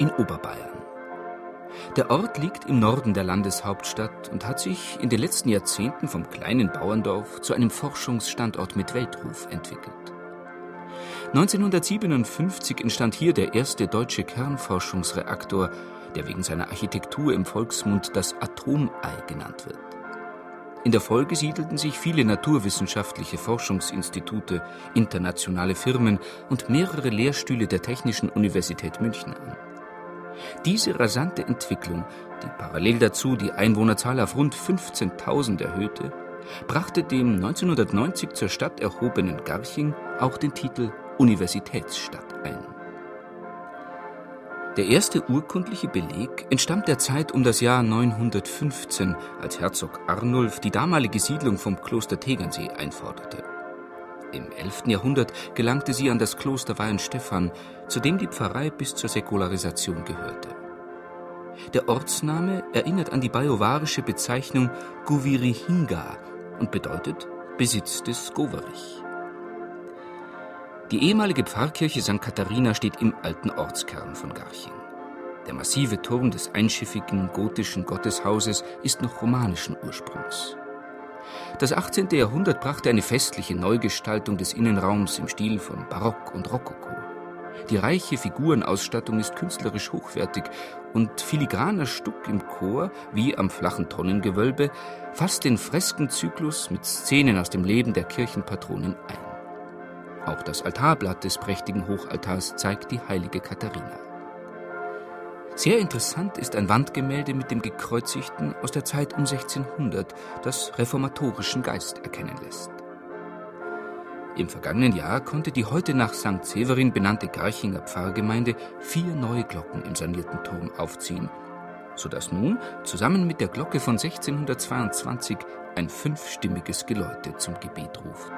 in Oberbayern. Der Ort liegt im Norden der Landeshauptstadt und hat sich in den letzten Jahrzehnten vom kleinen Bauerndorf zu einem Forschungsstandort mit Weltruf entwickelt. 1957 entstand hier der erste deutsche Kernforschungsreaktor, der wegen seiner Architektur im Volksmund das Atomei genannt wird. In der Folge siedelten sich viele naturwissenschaftliche Forschungsinstitute, internationale Firmen und mehrere Lehrstühle der Technischen Universität München an. Diese rasante Entwicklung, die parallel dazu die Einwohnerzahl auf rund 15.000 erhöhte, brachte dem 1990 zur Stadt erhobenen Garching auch den Titel Universitätsstadt ein. Der erste urkundliche Beleg entstammt der Zeit um das Jahr 915, als Herzog Arnulf die damalige Siedlung vom Kloster Tegernsee einforderte. Im 11. Jahrhundert gelangte sie an das Kloster Weihenstephan, zu dem die Pfarrei bis zur Säkularisation gehörte. Der Ortsname erinnert an die bajuwarische Bezeichnung Guvirihinga und bedeutet Besitz des Goverich. Die ehemalige Pfarrkirche St. Katharina steht im alten Ortskern von Garching. Der massive Turm des einschiffigen gotischen Gotteshauses ist noch romanischen Ursprungs. Das 18. Jahrhundert brachte eine festliche Neugestaltung des Innenraums im Stil von Barock und Rokoko. Die reiche Figurenausstattung ist künstlerisch hochwertig und filigraner Stuck im Chor wie am flachen Tonnengewölbe fasst den Freskenzyklus mit Szenen aus dem Leben der Kirchenpatronin ein. Auch das Altarblatt des prächtigen Hochaltars zeigt die heilige Katharina. Sehr interessant ist ein Wandgemälde mit dem Gekreuzigten aus der Zeit um 1600, das reformatorischen Geist erkennen lässt. Im vergangenen Jahr konnte die heute nach St. Severin benannte Garchinger Pfarrgemeinde vier neue Glocken im sanierten Turm aufziehen, sodass nun zusammen mit der Glocke von 1622 ein fünfstimmiges Geläute zum Gebet ruft.